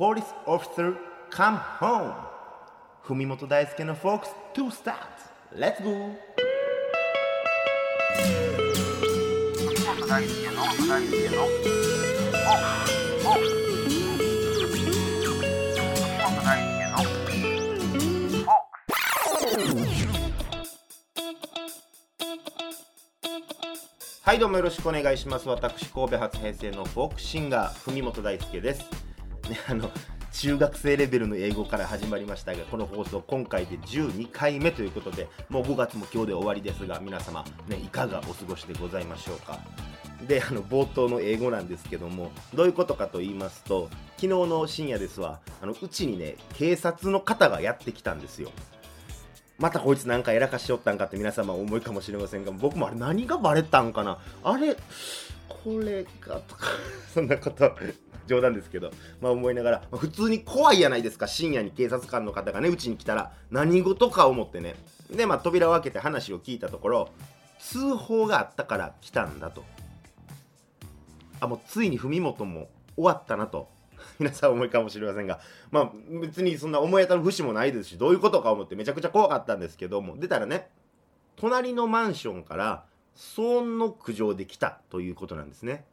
Police Officer Come Home. 文本大輔のフォークス To Start. Let's go. 本大輔の大輔のおお本大輔のはいどうもよろしくお願いします。私神戸初平成のフォークシンガー文本大輔です。ねあの中学生レベルの英語から始まりましたがこの放送今回で12回目ということでもう5月も今日で終わりですが皆様、ね、いかがお過ごしでございましょうか。であの冒頭の英語なんですけどもどういうことかと言いますと昨日の深夜ですわあのうちにね警察の方がやってきたんですよ。またこいつなんかやらかしよったんかって皆様思いかもしれませんが僕もあれ何がバレたんかな？あれこれかとか そんなこと冗談ですけど、まあ思いながら、まあ普通に怖いやないですか、深夜に警察官の方がね、うちに来たら、何事か思ってね。で、まあ扉を開けて話を聞いたところ、通報があったから来たんだと。あ、もうついに文元も終わったなと。皆さん思いかもしれませんが、まあ別にそんな思い当たる節もないですし、どういうことか思ってめちゃくちゃ怖かったんですけども、出たらね、隣のマンションから騒音の苦情で来たということなんですね。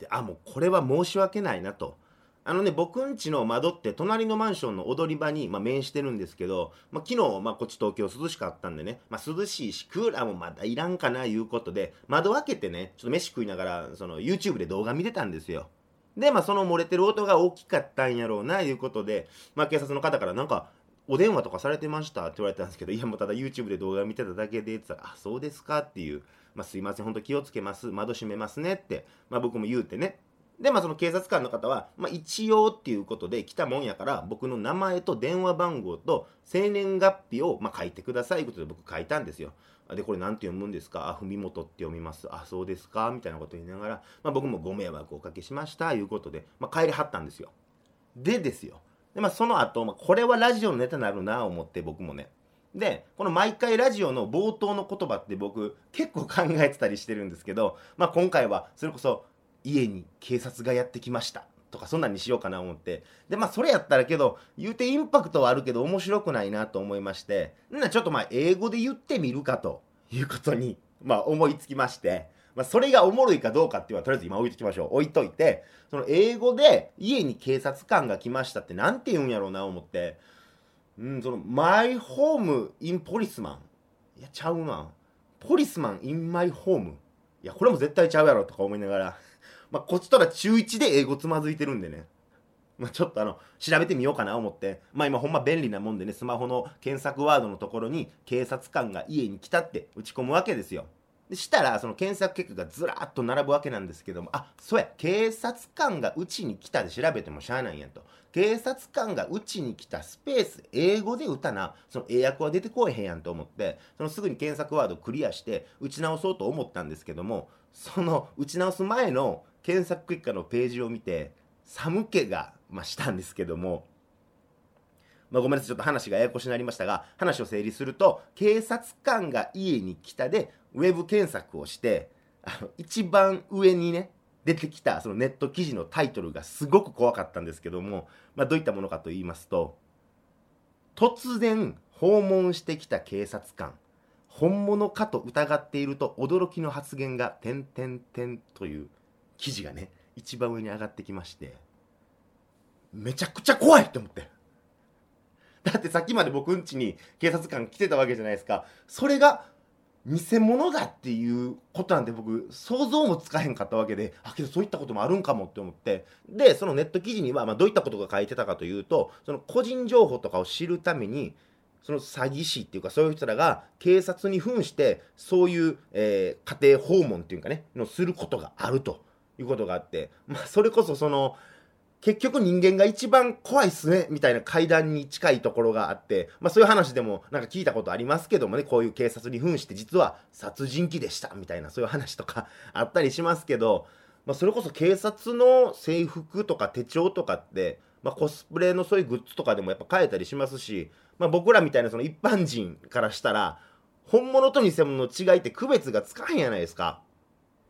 であもうこれは申し訳ないなと。あのね、僕ん家の窓って隣のマンションの踊り場に、まあ、面してるんですけど、まあ、昨日、まあ、こっち東京涼しかったんでね、まあ、涼しいし、クーラーもまだいらんかないうことで、窓開けてね、ちょっと飯食いながら、その YouTube で動画見てたんですよ。で、まあ、その漏れてる音が大きかったんやろうな、いうことで、まあ、警察の方からなんか、お電話とかされてました？って言われたんですけど、いやもうただ YouTube で動画見てただけでって言ったら、あ、そうですか？っていう、まあ、すいません、本当気をつけます、窓閉めますねって、まあ、僕も言うてね。で、まあ、その警察官の方は、まあ、一応っていうことで来たもんやから、僕の名前と電話番号と生年月日を、まあ、書いてくださいということで僕書いたんですよ。で、これなんて読むんですか？あ、文元って読みます。あ、そうですか？みたいなこと言いながら、まあ、僕もご迷惑をおかけしました、いうことで、まあ、帰りはったんですよ。でですよ。で、まあ、その後、まあ、これはラジオのネタになるな、思って僕もね。で、この毎回ラジオの冒頭の言葉って僕結構考えてたりしてるんですけど、まあ今回はそれこそ家に警察がやってきましたとかそんなんにしようかな思って。で、まあそれやったらけど、言うてインパクトはあるけど面白くないなと思いまして、んなちょっとまあ英語で言ってみるかということに、まあ思いつきまして、まあそれがおもろいかどうかっていうのはとりあえず今置いときましょう。置いといて、その英語で家に警察官が来ましたってなんて言うんやろうな思って、うん、その、マイホームインポリスマン。いや、ちゃうな。ポリスマンインマイホーム。いや、これも絶対ちゃうやろとか思いながら。まあ、こっちとら中1で英語つまずいてるんでね。まあ、ちょっとあの、調べてみようかな思って。まあ今ほんま便利なもんでね、スマホの検索ワードのところに、警察官が家に来たって打ち込むわけですよ。でしたら、その検索結果がずらっと並ぶわけなんですけども、あ、そうや、警察官がうちに来たで調べてもしゃあないやんと。警察官がうちに来たスペース、英語で打たな、その英訳は出てこえへんやんと思って、そのすぐに検索ワードクリアして打ち直そうと思ったんですけども、その打ち直す前の検索結果のページを見て、寒気が、ま、したんですけども、まあ、ごめんなさい、ちょっと話がややこしになりましたが、話を整理すると、警察官が家に来たで、ウェブ検索をして、あの、一番上にね、出てきたそのネット記事のタイトルがすごく怖かったんですけども、まあ、どういったものかと言いますと、突然訪問してきた警察官、本物かと疑っていると驚きの発言が、点々点という記事がね、一番上に上がってきまして、めちゃくちゃ怖いって思って。だってさっきまで僕ん家に警察官来てたわけじゃないですか。それが偽物だっていうことなんて僕想像もつかへんかったわけで、あ、けどそういったこともあるんかもって思って。で、そのネット記事には、まあどういったことが書いてたかというと、その個人情報とかを知るために、その詐欺師っていうかそういう人らが警察に扮してそういう、えー家庭訪問っていうかねのすることがあるということがあってまあそれこそその結局人間が一番怖いっすねみたいな階段に近いところがあって、まあそういう話でもなんか聞いたことありますけどもね、こういう警察に扮して実は殺人鬼でしたみたいなそういう話とかあったりしますけど、まあそれこそ警察の制服とか手帳とかって、まあコスプレのそういうグッズとかでもやっぱ買えたりしますし、まあ僕らみたいなその一般人からしたら、本物と偽物の違いって区別がつかへんやないですか。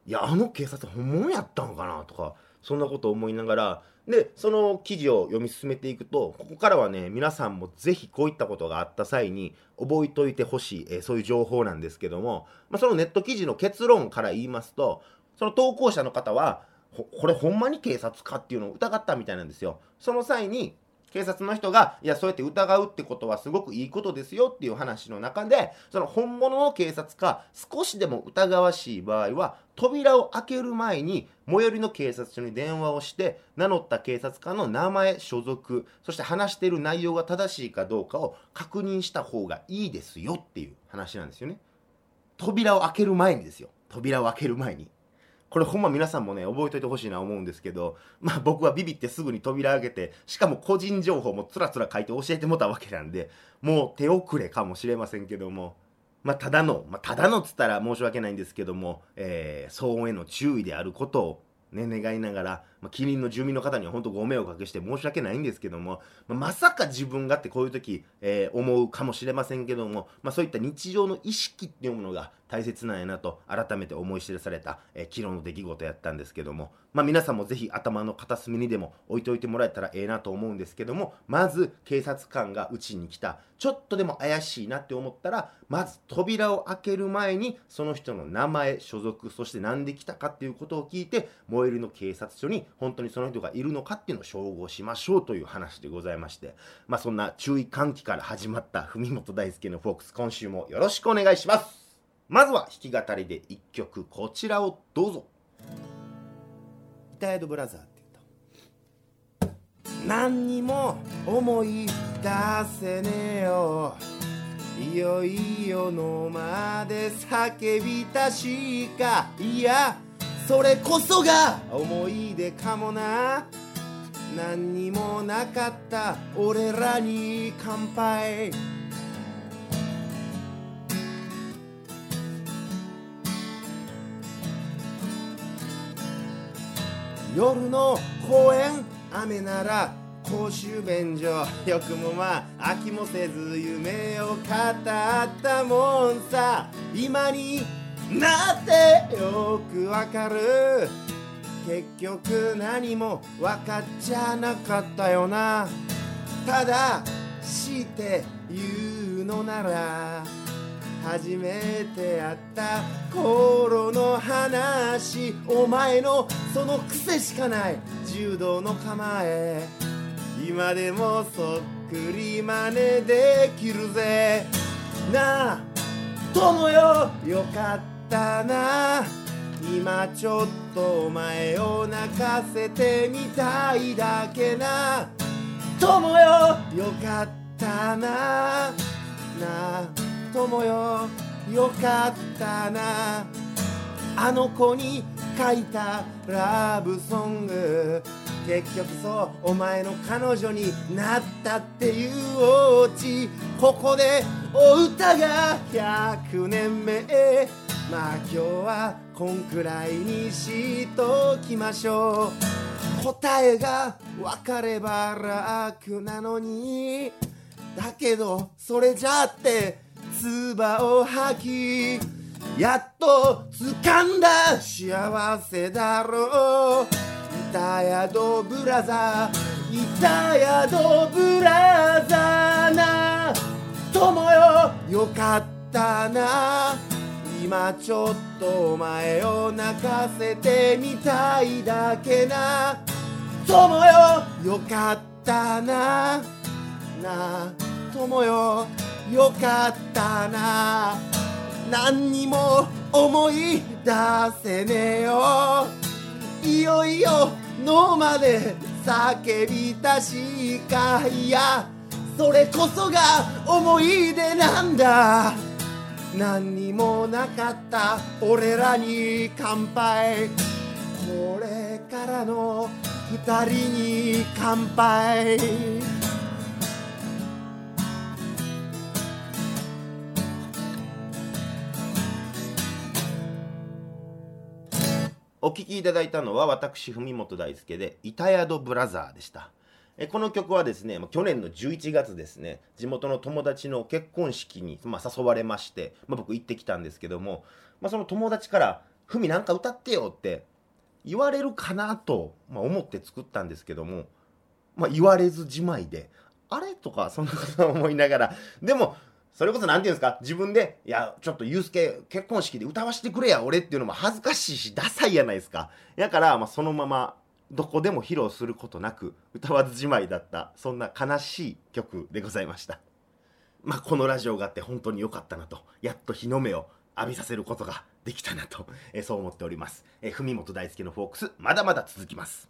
いや、あの警察本物やったんかなとか、そんなことを思いながら、でその記事を読み進めていくとここからはね皆さんもぜひこういったことがあった際に覚えておいてほしい、えーそういう情報なんですけども、まあ、そのネット記事の結論から言いますとその投稿者の方はこれほんまに警察かっていうのを疑ったみたいなんですよ。その際に警察の人がいやそうやって疑うってことはすごくいいことですよっていう話の中でその本物の警察か少しでも疑わしい場合は扉を開ける前に最寄りの警察署に電話をして名乗った警察官の名前所属そして話している内容が正しいかどうかを確認した方がいいですよっていう話なんですよね。扉を開ける前にですよ。扉を開ける前に。これほんま皆さんもね覚えといてほしいな思うんですけどまあ僕はビビってすぐに扉開けてしかも個人情報もつらつら書いて教えてもたわけなんでもう手遅れかもしれませんけどもまあただの、まあ、ただのっつったら申し訳ないんですけども、えー騒音への注意であることをね、願いながら、まあ、近隣の住民の方には本当ご迷惑をかけして申し訳ないんですけども、まあまさか自分がってこういう時、えー思うかもしれませんけども、まあ、そういった日常の意識っていうものが大切なんやなと改めて思い知らされた、えー昨日の出来事やったんですけども、まあ、皆さんもぜひ頭の片隅にでも置いておいてもらえたらええなと思うんですけどもまず警察官がうちに来た。ちょっとでも怪しいなって思ったらまず扉を開ける前にその人の名前所属そして何で来たかっていうことを聞いて最寄りの警察署に本当にその人がいるのかっていうのを照合しましょうという話でございましてまあそんな注意喚起から始まった文本大輔のフォークス今週もよろしくお願いします。まずは弾き語りで1曲こちらをどうぞ「イタヤドブラザー」って言うと。何にも思い出せねえよ。いよいよのまで叫びたしか。いやそれこそが思い出かもな。何にもなかった。俺らに乾杯。夜の公園雨なら公衆便所。よくもまあ飽きもせず夢を語ったもんさ。今になってよくわかる？結局何も分かっちゃなかったよな。ただして言うのなら初めて会った頃の話お前のその癖しかない。柔道の構え今でもそっくり真似できるぜ。なあ友よ。よかった。な。今ちょっとお前を泣かせてみたいだけな。友よ。よかったな。な。あ友よ。よかったな。あの子に書いたラブソング。結局そうお前の彼女になったっていうオチ。ここでお歌が100年目まあ今日はこんくらいにしときましょう。答えが分かれば楽なのに。だけどそれじゃって唾を吐きやっと掴んだ幸せだろう。板宿ブラザー。板宿ブラザーな。友よよかったな。今ちょっとお前を泣かせてみたいだけな。友よよかったな。なあ友よよかったな。何にも思い出せねえよ。いよいよのまで叫びたしかいや。それこそが思い出なんだ。何にもなかった。俺らに乾杯。これからの二人に乾杯。お聴きいただいたのは私文本大輔で「板宿ブラザー」でした。えこの曲はですねま去年の11月ですね地元の友達の結婚式に、ま、誘われまして、ま、僕行ってきたんですけども、ま、その友達から「文なんか歌ってよ」って言われるかなと、ま、思って作ったんですけども、ま、言われずじまいであれ？とかそんなこと思いながらでもそれこそ何て言うんですか自分で「いやちょっとユースケ結婚式で歌わしてくれや俺」っていうのも恥ずかしいしダサいやないですか。だから、ま、そのままどこでも披露することなく歌わずじまいだったそんな悲しい曲でございました。まあこのラジオがあって本当に良かったなとやっと日の目を浴びさせることができたなと、えそう思っております、え文本大輔のフォークスまだまだ続きます。